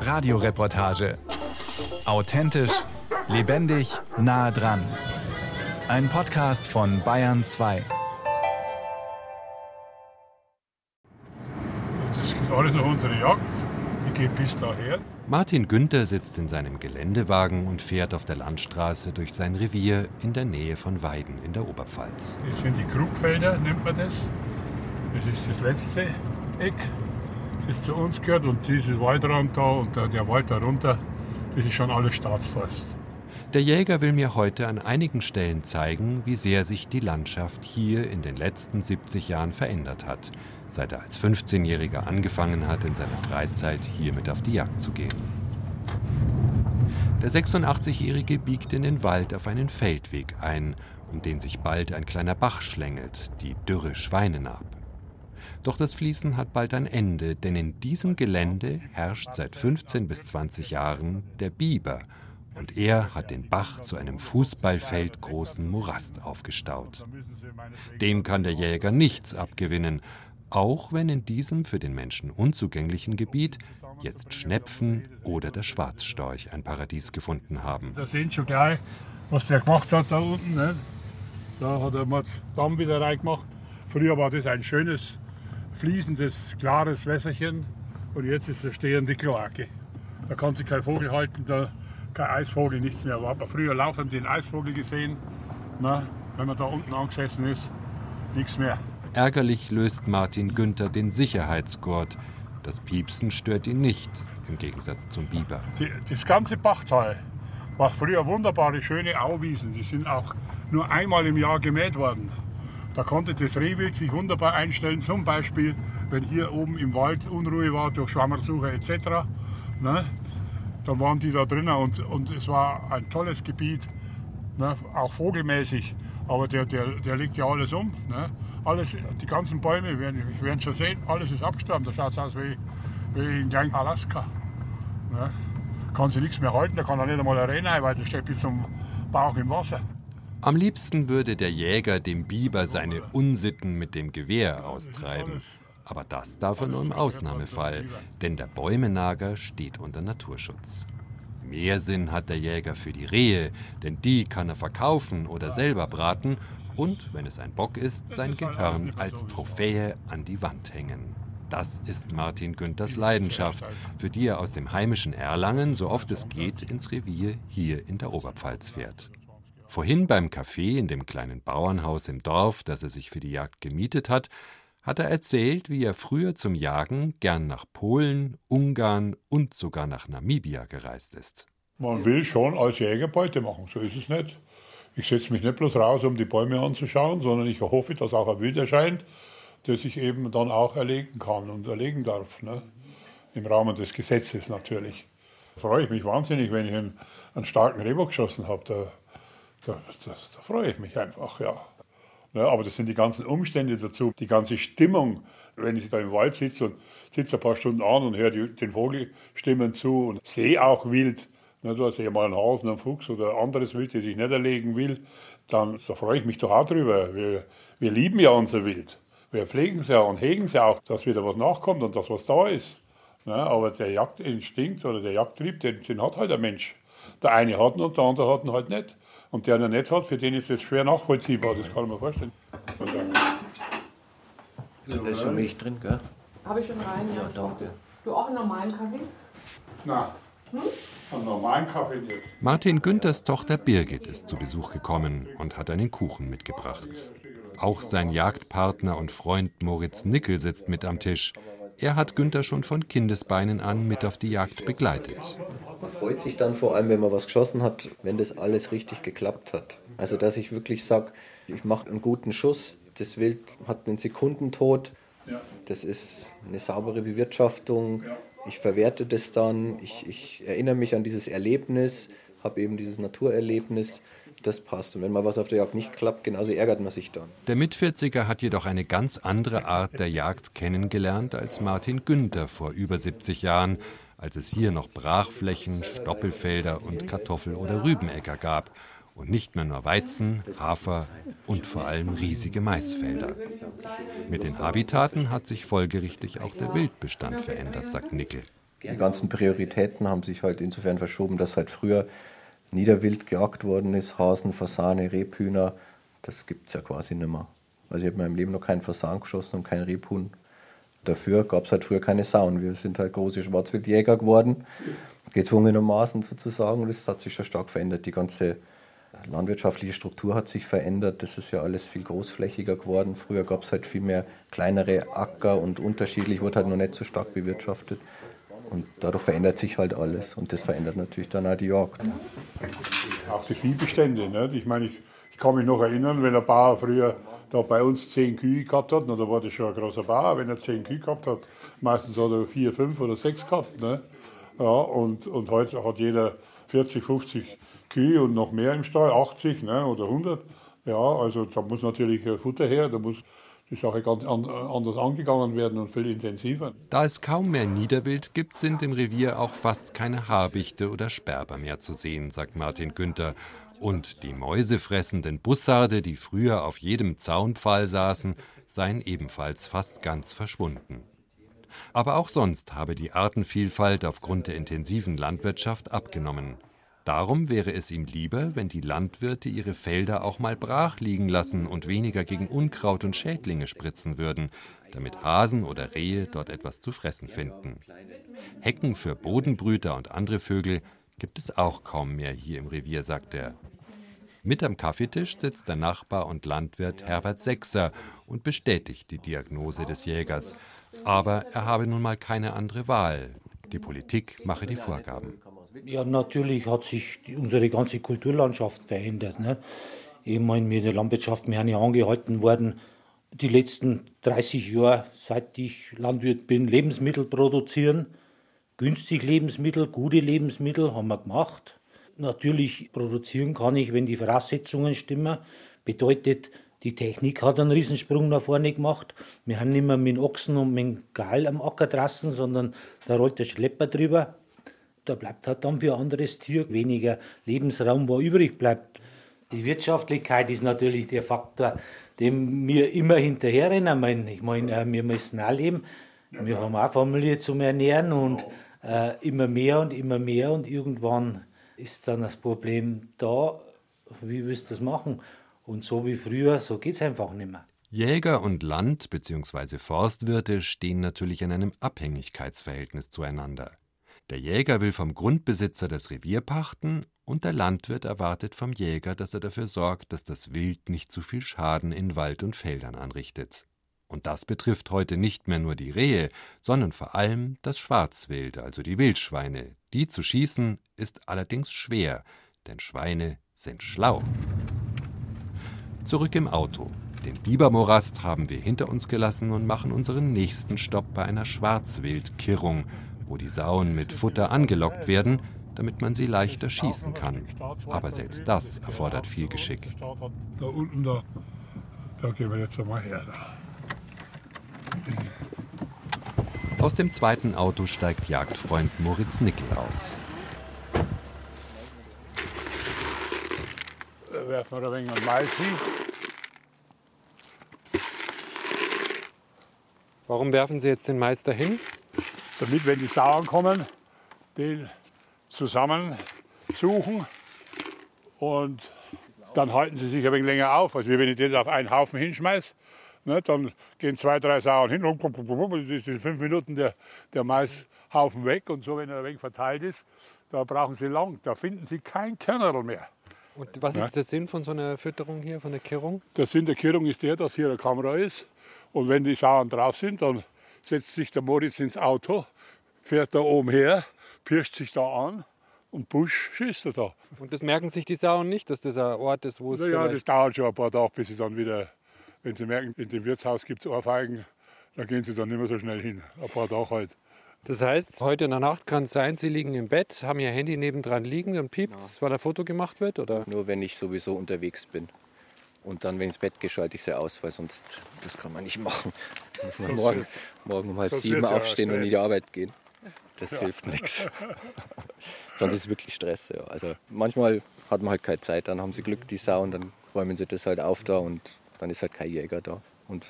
Radioreportage. Authentisch, lebendig, nah dran. Ein Podcast von Bayern 2. Das ist alles noch unsere Jagd. Die geht bis daher. Martin Günther sitzt in seinem Geländewagen und fährt auf der Landstraße durch sein Revier in der Nähe von Weiden in der Oberpfalz. Das sind die Krugfelder, nennt man das. Das ist das letzte Eck, das zu uns gehört. Und dieses Waldrand da und der Wald darunter, das ist schon alles Staatsforst. Der Jäger will mir heute an einigen Stellen zeigen, wie sehr sich die Landschaft hier in den letzten 70 Jahren verändert hat, seit er als 15-Jähriger angefangen hat, in seiner Freizeit hier mit auf die Jagd zu gehen. Der 86-Jährige biegt in den Wald auf einen Feldweg ein, um den sich bald ein kleiner Bach schlängelt, die dürre Schweinenab. Doch das Fließen hat bald ein Ende, denn in diesem Gelände herrscht seit 15 bis 20 Jahren der Biber – und er hat den Bach zu einem Fußballfeld großen Morast aufgestaut. Dem kann der Jäger nichts abgewinnen, auch wenn in diesem für den Menschen unzugänglichen Gebiet jetzt Schnepfen oder der Schwarzstorch ein Paradies gefunden haben. Da sehen schon gleich, was der gemacht hat da unten. Ne? Da hat er mal Damm wieder reingemacht. Früher war das ein schönes, fließendes, klares Wässerchen und jetzt ist eine stehende Kloake. Da kann sich kein Vogel halten, da kein Eisvogel, nichts mehr. Wir haben früher laufend den Eisvogel gesehen. Na, wenn man da unten angesessen ist, nichts mehr. Ärgerlich löst Martin Günther den Sicherheitsgurt. Das Piepsen stört ihn nicht, im Gegensatz zum Biber. Die, das ganze Bachtal war früher wunderbare, schöne Auwiesen. Die sind auch nur einmal im Jahr gemäht worden. Da konnte das Rehwild sich wunderbar einstellen, zum Beispiel, wenn hier oben im Wald Unruhe war durch Schwammersuche etc. Ne? dann waren die da drinnen und, und es war ein tolles Gebiet, ne, auch vogelmäßig. Aber der, der, der legt ja alles um. Ne. Alles, die ganzen Bäume, werden schon sehen, alles ist abgestorben. Da schaut es aus wie, wie in kleinen Alaska. Ne. Kann sich nichts mehr halten, da kann er nicht einmal rein, weil der steht bis zum Bauch im Wasser. Am liebsten würde der Jäger dem Biber seine Unsitten mit dem Gewehr austreiben. Aber das darf er nur im Ausnahmefall, denn der Bäumenager steht unter Naturschutz. Mehr Sinn hat der Jäger für die Rehe, denn die kann er verkaufen oder selber braten und, wenn es ein Bock ist, sein Gehirn als Trophäe an die Wand hängen. Das ist Martin Günthers Leidenschaft, für die er aus dem heimischen Erlangen, so oft es geht, ins Revier hier in der Oberpfalz fährt. Vorhin beim Café in dem kleinen Bauernhaus im Dorf, das er sich für die Jagd gemietet hat, hat er erzählt, wie er früher zum Jagen gern nach Polen, Ungarn und sogar nach Namibia gereist ist. Man will schon als Jäger Beute machen, so ist es nicht. Ich setze mich nicht bloß raus, um die Bäume anzuschauen, sondern ich hoffe, dass auch ein Wild erscheint, das ich eben dann auch erlegen kann und erlegen darf. Ne? Im Rahmen des Gesetzes natürlich. Da freue ich mich wahnsinnig, wenn ich einen, einen starken Rehbock geschossen habe. Da, da, da, da freue ich mich einfach, ja. Ne, aber das sind die ganzen Umstände dazu, die ganze Stimmung. Wenn ich da im Wald sitze und sitze ein paar Stunden an und höre den Vogelstimmen zu und sehe auch Wild, ne, da sehe mal einen Hasen, einen Fuchs oder anderes Wild, das ich nicht erlegen will, dann da freue ich mich doch auch drüber. Wir, wir lieben ja unser Wild. Wir pflegen es ja und hegen es ja auch, dass wieder was nachkommt und dass was da ist. Ne, aber der Jagdinstinkt oder der Jagdtrieb, den, den hat halt der Mensch. Der eine hat ihn und der andere hat ihn halt nicht. Und der, der nicht hat, für den ist das schwer nachvollziehbar, das kann man vorstellen. Ist da schon Milch drin, gell? Habe ich schon rein? Ja, danke. Du auch einen normalen Kaffee? Nein, hm? einen normalen Kaffee nicht. Martin Günthers Tochter Birgit ist zu Besuch gekommen und hat einen Kuchen mitgebracht. Auch sein Jagdpartner und Freund Moritz Nickel sitzt mit am Tisch. Er hat Günther schon von Kindesbeinen an mit auf die Jagd begleitet. Freut sich dann vor allem, wenn man was geschossen hat, wenn das alles richtig geklappt hat. Also dass ich wirklich sage, ich mache einen guten Schuss, das Wild hat einen Sekundentod, das ist eine saubere Bewirtschaftung, ich verwerte das dann, ich, ich erinnere mich an dieses Erlebnis, habe eben dieses Naturerlebnis. Das passt. Und wenn mal was auf der Jagd nicht klappt, genauso ärgert man sich dann. Der Mitvierziger hat jedoch eine ganz andere Art der Jagd kennengelernt als Martin Günther vor über 70 Jahren, als es hier noch Brachflächen, Stoppelfelder und Kartoffel- oder Rübenäcker gab Und nicht mehr nur Weizen, Hafer und vor allem riesige Maisfelder. Mit den Habitaten hat sich folgerichtig auch der Wildbestand verändert, sagt Nickel. Die ganzen Prioritäten haben sich halt insofern verschoben, dass halt früher Niederwild gejagt worden ist, Hasen, Fasane, Rebhühner. Das gibt es ja quasi nicht mehr. Also ich habe in meinem Leben noch keinen Fasan geschossen und keinen Rebhuhn. Dafür gab es halt früher keine Sauen. Wir sind halt große Schwarzwildjäger geworden, gezwungenermaßen sozusagen. Und das hat sich schon stark verändert. Die ganze landwirtschaftliche Struktur hat sich verändert. Das ist ja alles viel großflächiger geworden. Früher gab es halt viel mehr kleinere Acker und unterschiedlich wurde halt noch nicht so stark bewirtschaftet. Und dadurch verändert sich halt alles. Und das verändert natürlich dann auch die Jagd. Auch die Viehbestände. Nicht? Ich meine, ich, ich kann mich noch erinnern, wenn ein Bauer früher da bei uns zehn Kühe gehabt hat, na, da war das schon ein großer Bauer, wenn er zehn Kühe gehabt hat. Meistens hat er vier, fünf oder sechs gehabt. Ne? Ja, und, und heute hat jeder 40, 50 Kühe und noch mehr im Stall, 80 ne, oder 100. Ja, also da muss natürlich Futter her, da muss die Sache ganz anders angegangen werden und viel intensiver. Da es kaum mehr Niederwild gibt, sind im Revier auch fast keine Habichte oder Sperber mehr zu sehen, sagt Martin Günther. Und die mäusefressenden Bussarde, die früher auf jedem Zaunpfahl saßen, seien ebenfalls fast ganz verschwunden. Aber auch sonst habe die Artenvielfalt aufgrund der intensiven Landwirtschaft abgenommen. Darum wäre es ihm lieber, wenn die Landwirte ihre Felder auch mal brach liegen lassen und weniger gegen Unkraut und Schädlinge spritzen würden, damit Hasen oder Rehe dort etwas zu fressen finden. Hecken für Bodenbrüter und andere Vögel gibt es auch kaum mehr hier im Revier, sagt er. Mit am Kaffeetisch sitzt der Nachbar und Landwirt Herbert Sechser und bestätigt die Diagnose des Jägers. Aber er habe nun mal keine andere Wahl. Die Politik mache die Vorgaben. Ja, natürlich hat sich unsere ganze Kulturlandschaft verändert. Ne? Ich meine, wir in der Landwirtschaft, wir haben ja angehalten worden, die letzten 30 Jahre, seit ich Landwirt bin, Lebensmittel produzieren. Günstig Lebensmittel, gute Lebensmittel haben wir gemacht. Natürlich produzieren kann ich, wenn die Voraussetzungen stimmen. Bedeutet, die Technik hat einen Riesensprung nach vorne gemacht. Wir haben nicht mehr mit Ochsen und mit dem Gal am Acker draußen, sondern da rollt der Schlepper drüber da bleibt halt dann für ein anderes Tier weniger Lebensraum, wo übrig bleibt. Die Wirtschaftlichkeit ist natürlich der Faktor, dem wir immer hinterherrennen. Ich meine, äh, wir müssen auch leben. Wir haben auch Familie zum Ernähren und äh, immer mehr und immer mehr und irgendwann ist dann das Problem da, wie willst du das machen? Und so wie früher, so geht es einfach nicht mehr. Jäger und Land bzw. Forstwirte stehen natürlich in einem Abhängigkeitsverhältnis zueinander. Der Jäger will vom Grundbesitzer das Revier pachten und der Landwirt erwartet vom Jäger, dass er dafür sorgt, dass das Wild nicht zu viel Schaden in Wald und Feldern anrichtet. Und das betrifft heute nicht mehr nur die Rehe, sondern vor allem das Schwarzwild, also die Wildschweine. Die zu schießen ist allerdings schwer, denn Schweine sind schlau. Zurück im Auto. Den Bibermorast haben wir hinter uns gelassen und machen unseren nächsten Stopp bei einer Schwarzwildkirrung, wo die Sauen mit Futter angelockt werden, damit man sie leichter schießen kann. Aber selbst das erfordert viel Geschick. Da unten, da, da gehen wir jetzt mal her. Aus dem zweiten Auto steigt Jagdfreund Moritz Nickel aus. Da werfen wir ein wenig Mais hin. Warum werfen Sie jetzt den Mais dahin? damit, wenn die Sauen kommen, den zusammen suchen und dann halten sie sich ein wenig länger auf. Also wenn ich den auf einen Haufen hinschmeiße, ne, dann gehen zwei, drei Sauen hin, das ist in fünf Minuten der, der Maishaufen weg und so, wenn er wenig verteilt ist, da brauchen sie lang, da finden sie kein Körnerl mehr. Und was ist der Sinn von so einer Fütterung hier, von der Kirrung? Der Sinn der Kirrung ist der, dass hier eine Kamera ist und wenn die Sauen drauf sind, dann setzt sich der Moritz ins Auto, fährt da oben her, pirscht sich da an und Busch schießt er da. Und das merken sich die Sauen nicht, dass das ein Ort ist, wo es. Ja, das dauert schon ein paar Tage, bis sie dann wieder, wenn sie merken, in dem Wirtshaus gibt es Ohrfeigen, dann gehen sie dann nicht mehr so schnell hin. Ein paar Tage halt. Das heißt, heute in der Nacht kann es sein, Sie liegen im Bett, haben Ihr Handy nebendran liegen, dann piept es, ja. weil ein Foto gemacht wird? Oder? Nur wenn ich sowieso unterwegs bin. Und dann, wenn ich ins Bett gehe, schalte ich sie aus, weil sonst, das kann man nicht machen. morgen, morgen um halb sieben aufstehen und in die Arbeit gehen. Das ja. hilft nichts. sonst ist es wirklich Stress. Ja. Also manchmal hat man halt keine Zeit. Dann haben sie Glück, die Sau, und dann räumen sie das halt auf da und dann ist halt kein Jäger da. Und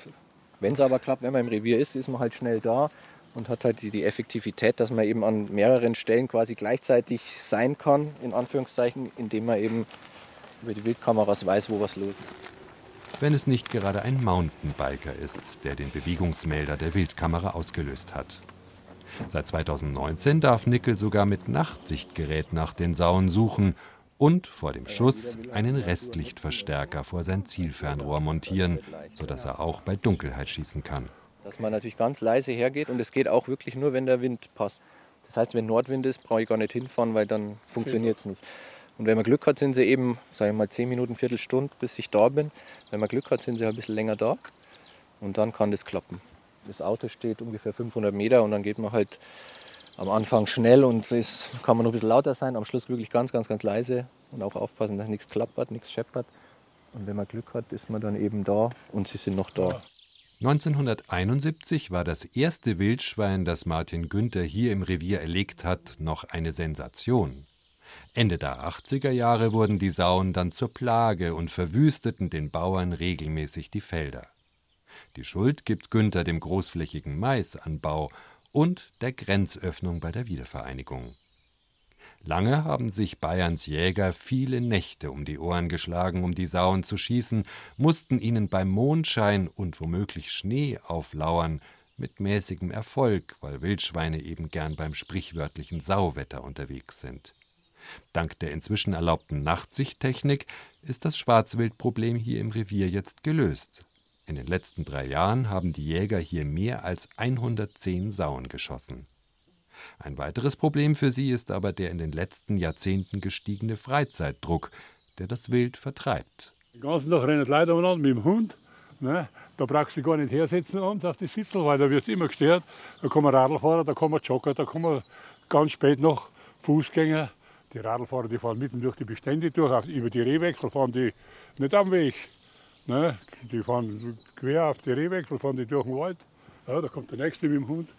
wenn es aber klappt, wenn man im Revier ist, ist man halt schnell da und hat halt die, die, Effektivität, dass man eben an mehreren Stellen quasi gleichzeitig sein kann, in Anführungszeichen, indem man eben über die Wildkameras weiß, wo was los ist. Wenn es nicht gerade ein Mountainbiker ist, der den Bewegungsmelder der Wildkamera ausgelöst hat. Seit 2019 darf Nickel sogar mit Nachtsichtgerät nach den Sauen suchen und vor dem Schuss einen Restlichtverstärker vor sein Zielfernrohr montieren, sodass er auch bei Dunkelheit schießen kann. Dass man natürlich ganz leise hergeht und es geht auch wirklich nur, wenn der Wind passt. Das heißt, wenn Nordwind ist, brauche ich gar nicht hinfahren, weil dann funktioniert es nicht. Und wenn man Glück hat, sind sie eben, sage ich mal, 10 Minuten, Viertelstunde, bis ich da bin. Wenn man Glück hat, sind sie ein bisschen länger da. Und dann kann das klappen. Das Auto steht ungefähr 500 Meter und dann geht man halt am Anfang schnell und es kann man noch ein bisschen lauter sein, am Schluss wirklich ganz, ganz, ganz leise und auch aufpassen, dass nichts klappert, nichts scheppert. Und wenn man Glück hat, ist man dann eben da und sie sind noch da. 1971 war das erste Wildschwein, das Martin Günther hier im Revier erlegt hat, noch eine Sensation. Ende der 80er Jahre wurden die Sauen dann zur Plage und verwüsteten den Bauern regelmäßig die Felder. Die Schuld gibt Günther dem großflächigen Maisanbau und der Grenzöffnung bei der Wiedervereinigung. Lange haben sich Bayerns Jäger viele Nächte um die Ohren geschlagen, um die Sauen zu schießen, mussten ihnen beim Mondschein und womöglich Schnee auflauern, mit mäßigem Erfolg, weil Wildschweine eben gern beim sprichwörtlichen Sauwetter unterwegs sind. Dank der inzwischen erlaubten Nachtsichttechnik ist das Schwarzwildproblem hier im Revier jetzt gelöst. In den letzten drei Jahren haben die Jäger hier mehr als 110 Sauen geschossen. Ein weiteres Problem für sie ist aber der in den letzten Jahrzehnten gestiegene Freizeitdruck, der das Wild vertreibt. Den ganzen Tag rennen Leute umeinander mit dem Hund. Ne? Da brauchst du gar nicht hersetzen und auf die Sitzel, weil da wirst du immer gestört. Da kommen Radlfahrer, da kommen Jogger, da kommen ganz spät noch Fußgänger. Die Radlfahrer die fahren mitten durch die Bestände durch, über die Rehwechsel fahren die nicht am Weg. Ne? Die fahren quer auf die Rehwechsel, fahren die durch den Wald. Ja, da kommt der Nächste mit dem Hund.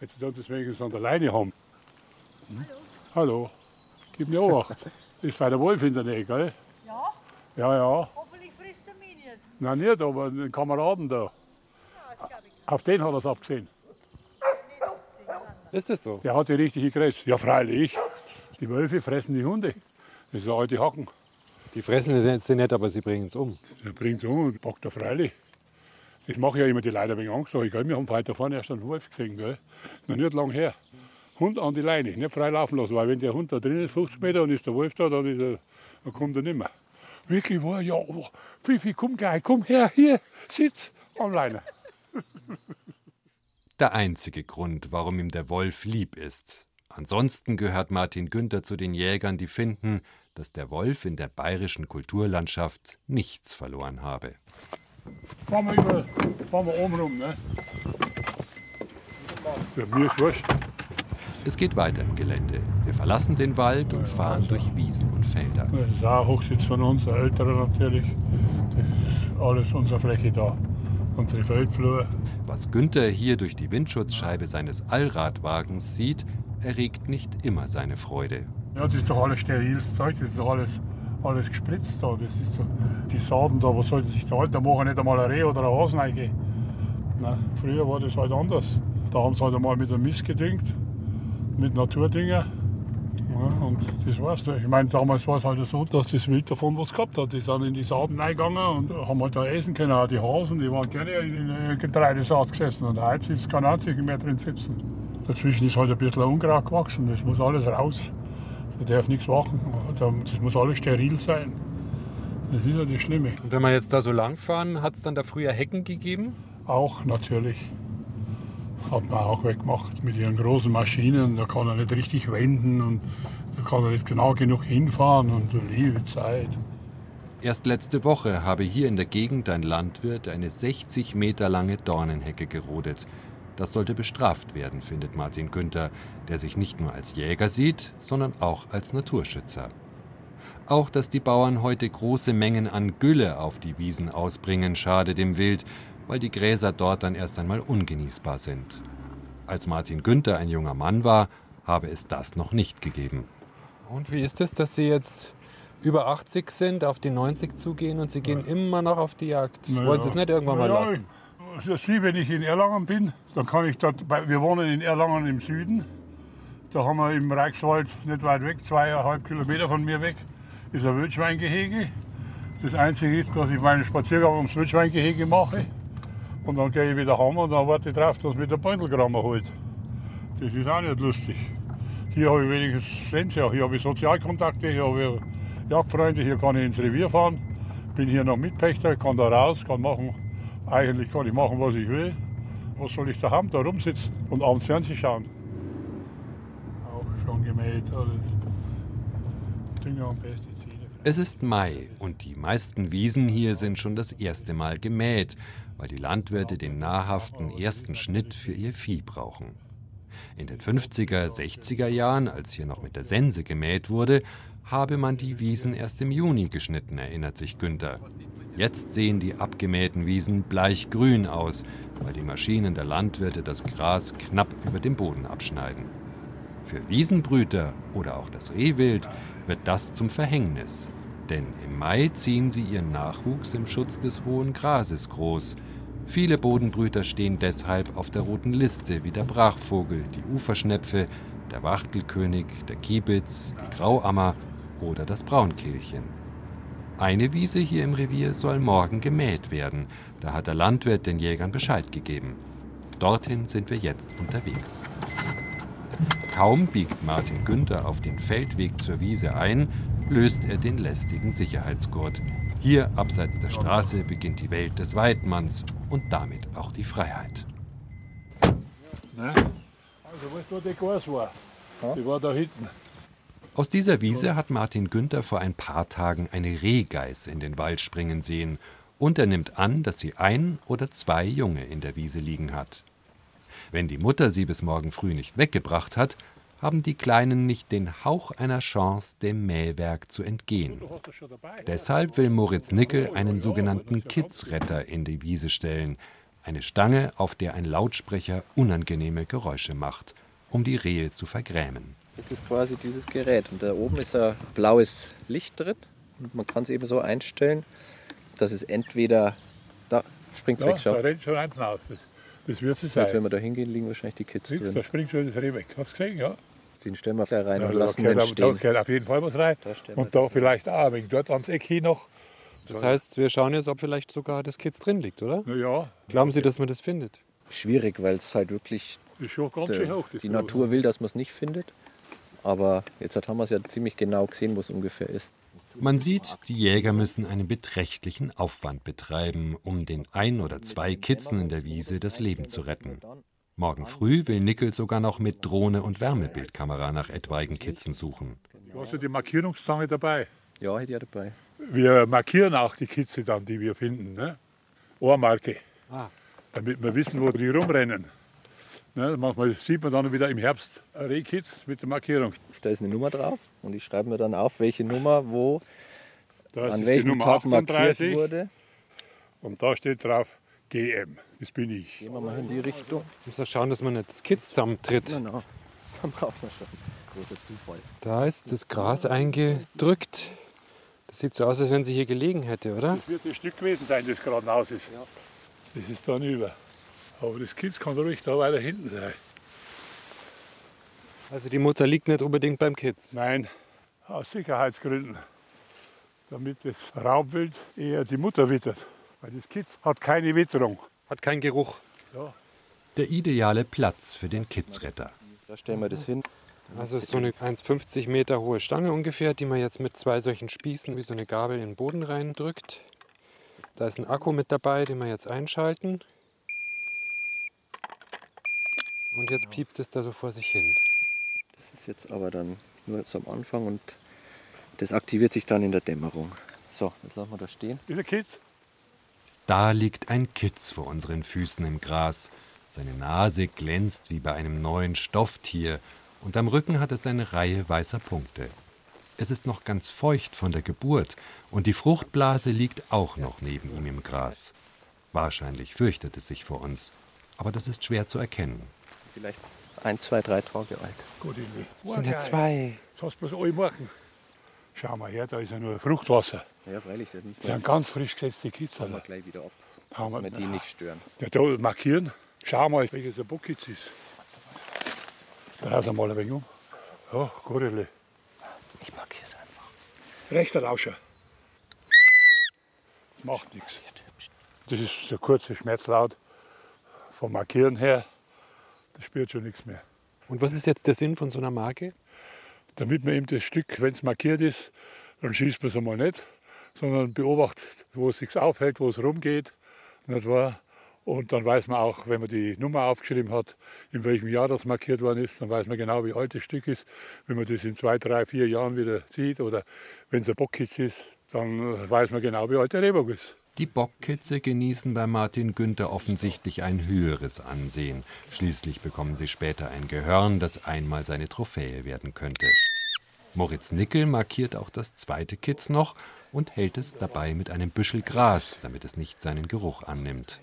Jetzt sollen sie es wenigstens an der Leine haben. Hm? Hallo. Gib mir Obacht. Ist bei der Wolf in der Nähe, gell? Ja. Ja, ja. Hoffentlich frisst er mich nicht. Nein, nicht, aber einen Kameraden da. Auf den hat er es abgesehen. Ist das so? Der hat die richtige Grätze. Ja, freilich. Die Wölfe fressen die Hunde. Das ist ein alte Hacken. Die fressen sie nicht, aber sie bringen es um. Der bringt es um und packt er freilich. Das mache ja immer die Leute ein wenig Angst. Gell? Wir haben weiter vorne erst einen Wolf gesehen. Gell? Noch nicht lang her. Hund an die Leine, nicht frei laufen lassen. Weil wenn der Hund da drin ist, 50 Meter, und ist der Wolf da, dann, ist er, dann kommt er nicht mehr. Wirklich war ja, oh, Fifi, komm gleich, komm her, hier, sitz am Leine. Der einzige Grund, warum ihm der Wolf lieb ist. Ansonsten gehört Martin Günther zu den Jägern, die finden, dass der Wolf in der bayerischen Kulturlandschaft nichts verloren habe. Fahren wir, über, fahren wir oben rum, ne? Ja, mir ist wurscht. Es geht weiter im Gelände. Wir verlassen den Wald und fahren durch Wiesen und Felder. Das ist auch ein Hochsitz von uns, der ältere natürlich. Das ist alles unsere Fläche da, unsere Feldflur. Was Günther hier durch die Windschutzscheibe seines Allradwagens sieht, erregt nicht immer seine Freude. Ja, das ist doch alles steriles Zeug, das ist doch alles, alles gespritzt da. Das ist so, die Saaten da, was sollte sich da halten? Da machen nicht einmal ein Reh oder ein Hasen reingehen. Früher war das halt anders. Da haben sie halt einmal mit einem Mist gedüngt, mit Naturdünger. Ja, und das war's. Ich meine, damals war es halt so, dass das Wild davon was gehabt hat. Die sind in die Saaten reingegangen und haben halt da essen können. Auch die Hasen, die waren gerne in der Getreidesaat gesessen. Und heute sitzt kein einziger mehr drin sitzen. Dazwischen ist halt ein bisschen Unkraut gewachsen. Das muss alles raus. Da darf nichts machen. Das muss alles steril sein. Das ist ja das Schlimme. Und wenn wir jetzt da so lang fahren, hat es dann da früher Hecken gegeben? Auch natürlich. Hat man auch weggemacht mit ihren großen Maschinen. Da kann er nicht richtig wenden und da kann er nicht genau genug hinfahren und liebe Zeit. Erst letzte Woche habe hier in der Gegend ein Landwirt eine 60 Meter lange Dornenhecke gerodet. Das sollte bestraft werden, findet Martin Günther, der sich nicht nur als Jäger sieht, sondern auch als Naturschützer. Auch dass die Bauern heute große Mengen an Gülle auf die Wiesen ausbringen, schade dem Wild, weil die Gräser dort dann erst einmal ungenießbar sind. Als Martin Günther ein junger Mann war, habe es das noch nicht gegeben. Und wie ist es, dass Sie jetzt über 80 sind, auf die 90 zugehen und Sie gehen immer noch auf die Jagd. Na Wollen ja. Sie es nicht irgendwann mal Na ja, lassen? Das Sie, wenn ich in Erlangen bin, dann kann ich dort, wir wohnen in Erlangen im Süden, da haben wir im Reichswald nicht weit weg, zweieinhalb Kilometer von mir weg, ist ein Wildschweingehege. Das Einzige ist, dass ich meinen Spaziergang ums Wildschweingehege mache und dann gehe ich wieder heim und dann warte ich drauf, dass mir der Beutelgrammer holt. Das ist auch nicht lustig. Hier habe ich wenigstens Sense, hier habe ich Sozialkontakte, hier habe ich Jagdfreunde, hier kann ich ins Revier fahren, bin hier noch Mitpächter, kann da raus, kann machen, eigentlich kann ich machen, was ich will. Was soll ich daheim da rumsitzen und abends Fernsehen schauen? Auch schon gemäht alles. Dünger und Pestizide. Es ist Mai und die meisten Wiesen hier sind schon das erste Mal gemäht, weil die Landwirte den nahrhaften ersten Schnitt für ihr Vieh brauchen. In den 50er, 60er Jahren, als hier noch mit der Sense gemäht wurde, habe man die Wiesen erst im Juni geschnitten, erinnert sich Günther. Jetzt sehen die abgemähten Wiesen bleichgrün aus, weil die Maschinen der Landwirte das Gras knapp über dem Boden abschneiden. Für Wiesenbrüter oder auch das Rehwild wird das zum Verhängnis. Denn im Mai ziehen sie ihren Nachwuchs im Schutz des hohen Grases groß. Viele Bodenbrüter stehen deshalb auf der roten Liste wie der Brachvogel, die Uferschnepfe, der Wachtelkönig, der Kiebitz, die Grauammer oder das Braunkehlchen. Eine Wiese hier im Revier soll morgen gemäht werden. Da hat der Landwirt den Jägern Bescheid gegeben. Dorthin sind wir jetzt unterwegs. Kaum biegt Martin Günther auf den Feldweg zur Wiese ein, löst er den lästigen Sicherheitsgurt. Hier abseits der Straße beginnt die Welt des Weidmanns und damit auch die Freiheit. Ne? Also weißt du, wo die Gas war? Die war da hinten. Aus dieser Wiese hat Martin Günther vor ein paar Tagen eine Rehgeiß in den Wald springen sehen und er nimmt an, dass sie ein oder zwei Junge in der Wiese liegen hat. Wenn die Mutter sie bis morgen früh nicht weggebracht hat, haben die Kleinen nicht den Hauch einer Chance, dem Mähwerk zu entgehen. Deshalb will Moritz Nickel einen sogenannten Kidsretter in die Wiese stellen. Eine Stange, auf der ein Lautsprecher unangenehme Geräusche macht, um die Rehe zu vergrämen. Das ist quasi dieses Gerät. Und da oben ist ein blaues Licht drin. Und man kann es eben so einstellen, dass es entweder. Da springt es Ja, weg, schau. da rennt schon eins raus. Das, das wird es Jetzt, wenn sein. wir da hingehen, liegen wahrscheinlich die Kids Siehst, drin. da springt schon das Reh weg. Hast du gesehen, ja? Den stellen wir gleich rein ja und da, lassen gehört, den da stehen. gehört auf jeden Fall was rein. Da Und da vielleicht auch ein wenig dort ans Eck hin noch. Das heißt, wir schauen jetzt, ob vielleicht sogar das Kids drin liegt, oder? Na ja, Glauben Sie, dass man das findet? Schwierig, weil es halt wirklich das ist schon ganz der, schön hoch. das die. Natur will, dass man es nicht findet. Aber jetzt haben wir es ja ziemlich genau gesehen, wo es ungefähr ist. Man sieht, die Jäger müssen einen beträchtlichen Aufwand betreiben, um den ein oder zwei Kitzen in der Wiese das Leben zu retten. Morgen früh will Nickel sogar noch mit Drohne und Wärmebildkamera nach etwaigen Kitzen suchen. Du hast ja die Markierungszange dabei. Ja, hätte ich ja dabei. Wir markieren auch die Kitze dann, die wir finden. Ne? Ohrmarke. Ah. Damit wir wissen, wo die rumrennen. Ne? Manchmal sieht man dann wieder im Herbst Rehkitz mit der Markierung. Da ist eine Nummer drauf und ich schreibe mir dann auf, welche Nummer wo Das an ist die welchem Nummer Tag markiert 38 wurde. und da steht drauf GM. Das bin ich. Gehen wir mal in die Richtung. Muss da schauen, dass man nicht das Kids zusammentritt. Genau. Dann braucht man schon. Großer Zufall. Da ist das Gras eingedrückt. Das sieht so aus, als wenn sie hier gelegen hätte, oder? Das wird das Stück gewesen sein, das gerade raus ist. Das ist dann über. Aber das Kitz kann ruhig da weiter hinten sein. Also die Mutter liegt nicht unbedingt beim Kids. Nein, aus Sicherheitsgründen. Damit das Raubwild eher die Mutter wittert. Weil das Kitz hat keine Witterung. Hat keinen Geruch. Der ideale Platz für den Kidsretter. Da stellen wir das hin. Also ist so eine 1,50 Meter hohe Stange ungefähr, die man jetzt mit zwei solchen Spießen wie so eine Gabel in den Boden reindrückt. Da ist ein Akku mit dabei, den wir jetzt einschalten. Und jetzt piept es da so vor sich hin. Das ist jetzt aber dann nur jetzt am Anfang und das aktiviert sich dann in der Dämmerung. So, jetzt lassen wir da stehen. Ist ein Kitz? Da liegt ein Kitz vor unseren Füßen im Gras. Seine Nase glänzt wie bei einem neuen Stofftier und am Rücken hat es eine Reihe weißer Punkte. Es ist noch ganz feucht von der Geburt und die Fruchtblase liegt auch noch neben ihm im Gras. Wahrscheinlich fürchtet es sich vor uns, aber das ist schwer zu erkennen. Vielleicht ein, zwei, drei Tage alt. Gut, ich will. Das sind ja zwei. Das hast du bloß alle machen. Schau mal her, da ist ja nur Fruchtwasser. Ja, freilich, das Das wir sind ganz frisch gesetzte Kitzel. jetzt gleich wieder ab. Dass wir wir die nicht stören. Ja, da markieren. Schau mal, welches ein Buckitz ist. Draußen mal ein wenig um. Ja, Gorille. Ich markiere es einfach. Rechter Lauscher. Das macht nichts. Das ist der kurze Schmerzlaut vom Markieren her. Das spürt schon nichts mehr. Und was ist jetzt der Sinn von so einer Marke? Damit man eben das Stück, wenn es markiert ist, dann schießt man es einmal nicht, sondern beobachtet, wo es sich aufhält, wo es rumgeht. Nicht wahr? Und dann weiß man auch, wenn man die Nummer aufgeschrieben hat, in welchem Jahr das markiert worden ist, dann weiß man genau, wie alt das Stück ist. Wenn man das in zwei, drei, vier Jahren wieder sieht oder wenn es ein Bockkitz ist, dann weiß man genau, wie alt der Rehbock ist. Die Bockkitze genießen bei Martin Günther offensichtlich ein höheres Ansehen. Schließlich bekommen sie später ein Gehörn, das einmal seine Trophäe werden könnte. Moritz Nickel markiert auch das zweite Kitz noch und hält es dabei mit einem Büschel Gras, damit es nicht seinen Geruch annimmt.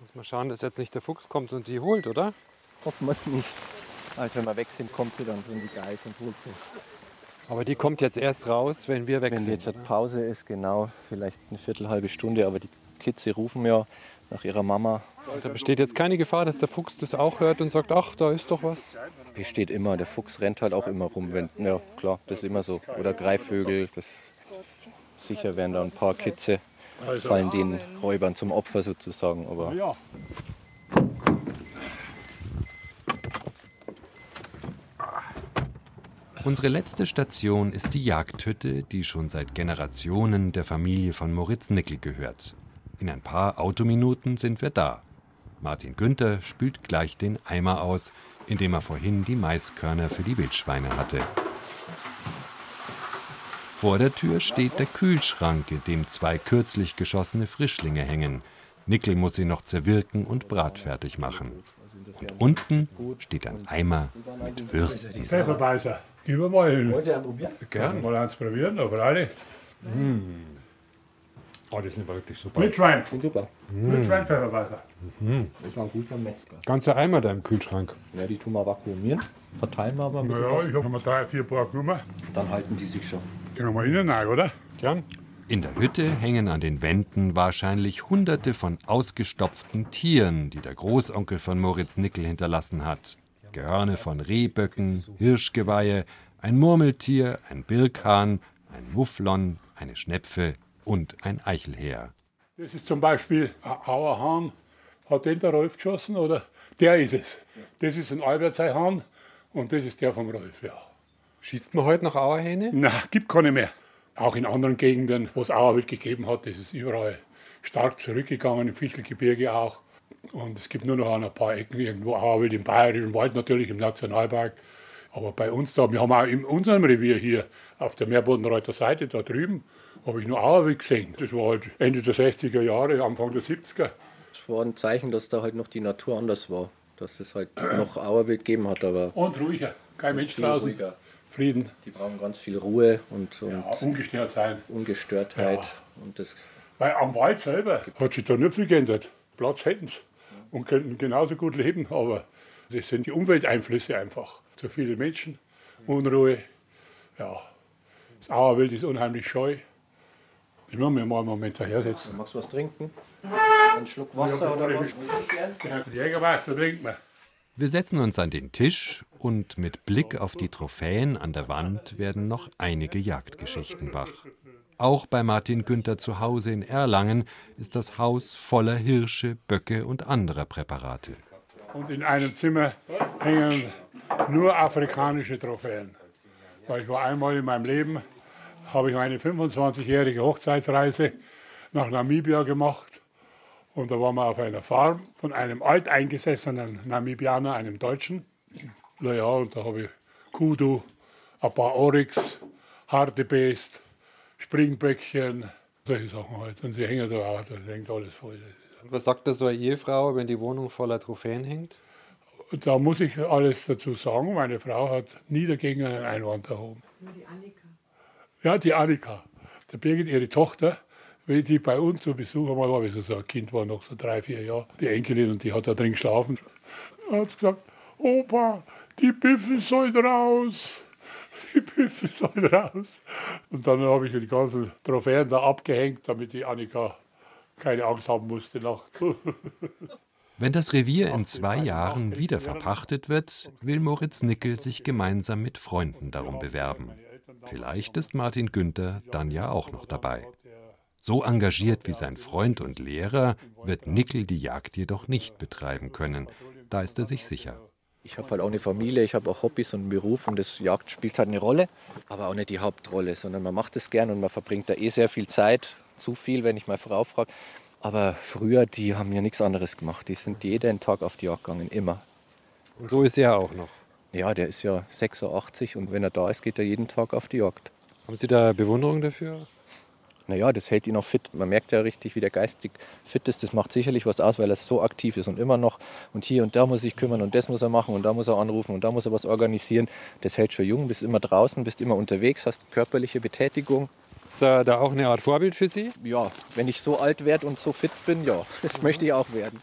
Muss man schauen, dass jetzt nicht der Fuchs kommt und die holt, oder? Hoffen wir es nicht. Also wenn wir weg sind, kommt sie dann drin die Geige und holt sie. Aber die kommt jetzt erst raus, wenn wir weg Wenn sind. jetzt eine oder? Pause ist, genau, vielleicht eine Viertelhalbe Stunde, aber die Kitze rufen ja nach ihrer Mama. Da besteht jetzt keine Gefahr, dass der Fuchs das auch hört und sagt, ach, da ist doch was. Besteht immer, der Fuchs rennt halt auch immer rum. Wenn, ja, klar, das ist immer so. Oder Greifvögel, das sicher werden da ein paar Kitze, Also, fallen den Räubern zum Opfer sozusagen. Aber Unsere letzte Station ist die Jagdhütte, die schon seit Generationen der Familie von Moritz Nickel gehört. In ein paar Autominuten sind wir da. Martin Günther spült gleich den Eimer aus, in dem er vorhin die Maiskörner für die Wildschweine hatte. Vor der Tür steht der Kühlschrank, in dem zwei kürzlich geschossene Frischlinge hängen. Nickel muss sie noch zerwirken und bratfertig machen. Und unten steht ein Eimer mit Würsten. Pfefferbeißer. Wir mal. Wollt ihr einen probieren? Gerne. Mal eins probieren, aber alle. Oh, die sind wirklich super. Mit Schwein. super. Mit Schweinpfefferbeißer. Das war ein guter Metzger. Ganzer Eimer da im Kühlschrank. Ja, die tun wir vakuumieren, verteilen wir aber mit. Naja, ich habe mal drei, vier Paar genommen. Dann halten die sich schon. Gehen wir mal innen rein, oder? Gern. In der Hütte hängen an den Wänden wahrscheinlich hunderte von ausgestopften Tieren, die der Großonkel von Moritz Nickel hinterlassen hat. Gehörne von Rehböcken, Hirschgeweihe, ein Murmeltier, ein Birkhahn, ein Mufflon, eine Schnepfe und ein Eichelheer. Das ist zum Beispiel ein Auerhahn. Hat den der Rolf geschossen oder? Der ist es. Das ist ein Albertsei-Hahn und das ist der vom Rolf, ja. Schießt man heute noch Auerhähne? Na, gibt keine mehr. Auch in anderen Gegenden, wo es Auerwild gegeben hat, ist es überall stark zurückgegangen, im Fichtelgebirge auch. Und es gibt nur noch an ein paar Ecken irgendwo Auerwild im Bayerischen Wald, natürlich im Nationalpark. Aber bei uns da, wir haben auch in unserem Revier hier auf der Meerbodenreuther Seite da drüben, habe ich nur Auerwild gesehen. Das war halt Ende der 60er Jahre, Anfang der 70er. Das war ein Zeichen, dass da halt noch die Natur anders war. Dass es halt noch Auerwild gegeben hat, aber Und ruhiger, kein Mensch draußen. ruhiger. Frieden, Die brauchen ganz viel Ruhe und, und ja, ungestört sein. Ungestörtheit. Ja. Und das Weil am Wald selber hat sich da nicht viel geändert. Platz hätten sie und könnten genauso gut leben, aber das sind die Umwelteinflüsse einfach. Zu viele Menschen, Unruhe. Ja, das Auerwild ist unheimlich scheu. Ich muss mir mal einen Moment dahersetzen. Magst du was trinken? Ein Schluck Wasser oder was? Der Jägermeister trinkt man. Wir setzen uns an den Tisch und mit Blick auf die Trophäen an der Wand werden noch einige Jagdgeschichten wach. Auch bei Martin Günther zu Hause in Erlangen ist das Haus voller Hirsche, Böcke und anderer Präparate. Und in einem Zimmer hängen nur afrikanische Trophäen. Weil ich war einmal in meinem Leben, habe ich eine 25-jährige Hochzeitsreise nach Namibia gemacht. Und da waren wir auf einer Farm von einem alteingesessenen Namibianer, einem Deutschen. Naja, und da habe ich Kudu, ein paar Oryx, Hartebeest, Springböckchen, solche Sachen halt. Und die hängen da auch, da hängt alles voll. Was sagt da so eine Ehefrau, wenn die Wohnung voller Trophäen hängt? Da muss ich alles dazu sagen, meine Frau hat nie dagegen einen Einwand erhoben. Nur die Annika. Ja, die Annika, der Birgit, ihre Tochter, wenn die bei uns zu Besuch einmal war, wie sie so ein Kind war, noch so drei, vier Jahre, die Enkelin, und die hat da drin geschlafen, hat sie gesagt, Opa, die Büffel sollen raus. Die Büffel sollen raus. Und dann habe ich die ganzen Trophäen da abgehängt, damit die Annika keine Angst haben musste nachts. Wenn das Revier in zwei Jahren wieder verpachtet wird, will Moritz Nickel sich gemeinsam mit Freunden darum bewerben. Vielleicht ist Martin Günther dann ja auch noch dabei. So engagiert wie sein Freund und Lehrer wird Nickel die Jagd jedoch nicht betreiben können. Da ist er sich sicher. Ich habe halt auch eine Familie, ich habe auch Hobbys und einen Beruf und das Jagd spielt halt eine Rolle, aber auch nicht die Hauptrolle, sondern man macht es gern und man verbringt da eh sehr viel Zeit, zu viel, wenn ich meine Frau frage. Aber früher, die haben ja nichts anderes gemacht. Die sind jeden Tag auf die Jagd gegangen, immer. Und so ist er auch noch. Ja, der ist ja 86 und wenn er da ist, geht er jeden Tag auf die Jagd. Haben Sie da Bewunderung dafür? Naja, das hält ihn auch fit. Man merkt ja richtig, wie der geistig fit ist. Das macht sicherlich was aus, weil er so aktiv ist und immer noch. Und hier und da muss sich kümmern und das muss er machen und da muss er anrufen und da muss er was organisieren. Das hält schon jung, bist immer draußen, bist immer unterwegs, hast körperliche Betätigung. Ist er da auch eine Art Vorbild für Sie? Ja, wenn ich so alt werde und so fit bin, ja, das möchte ich auch werden.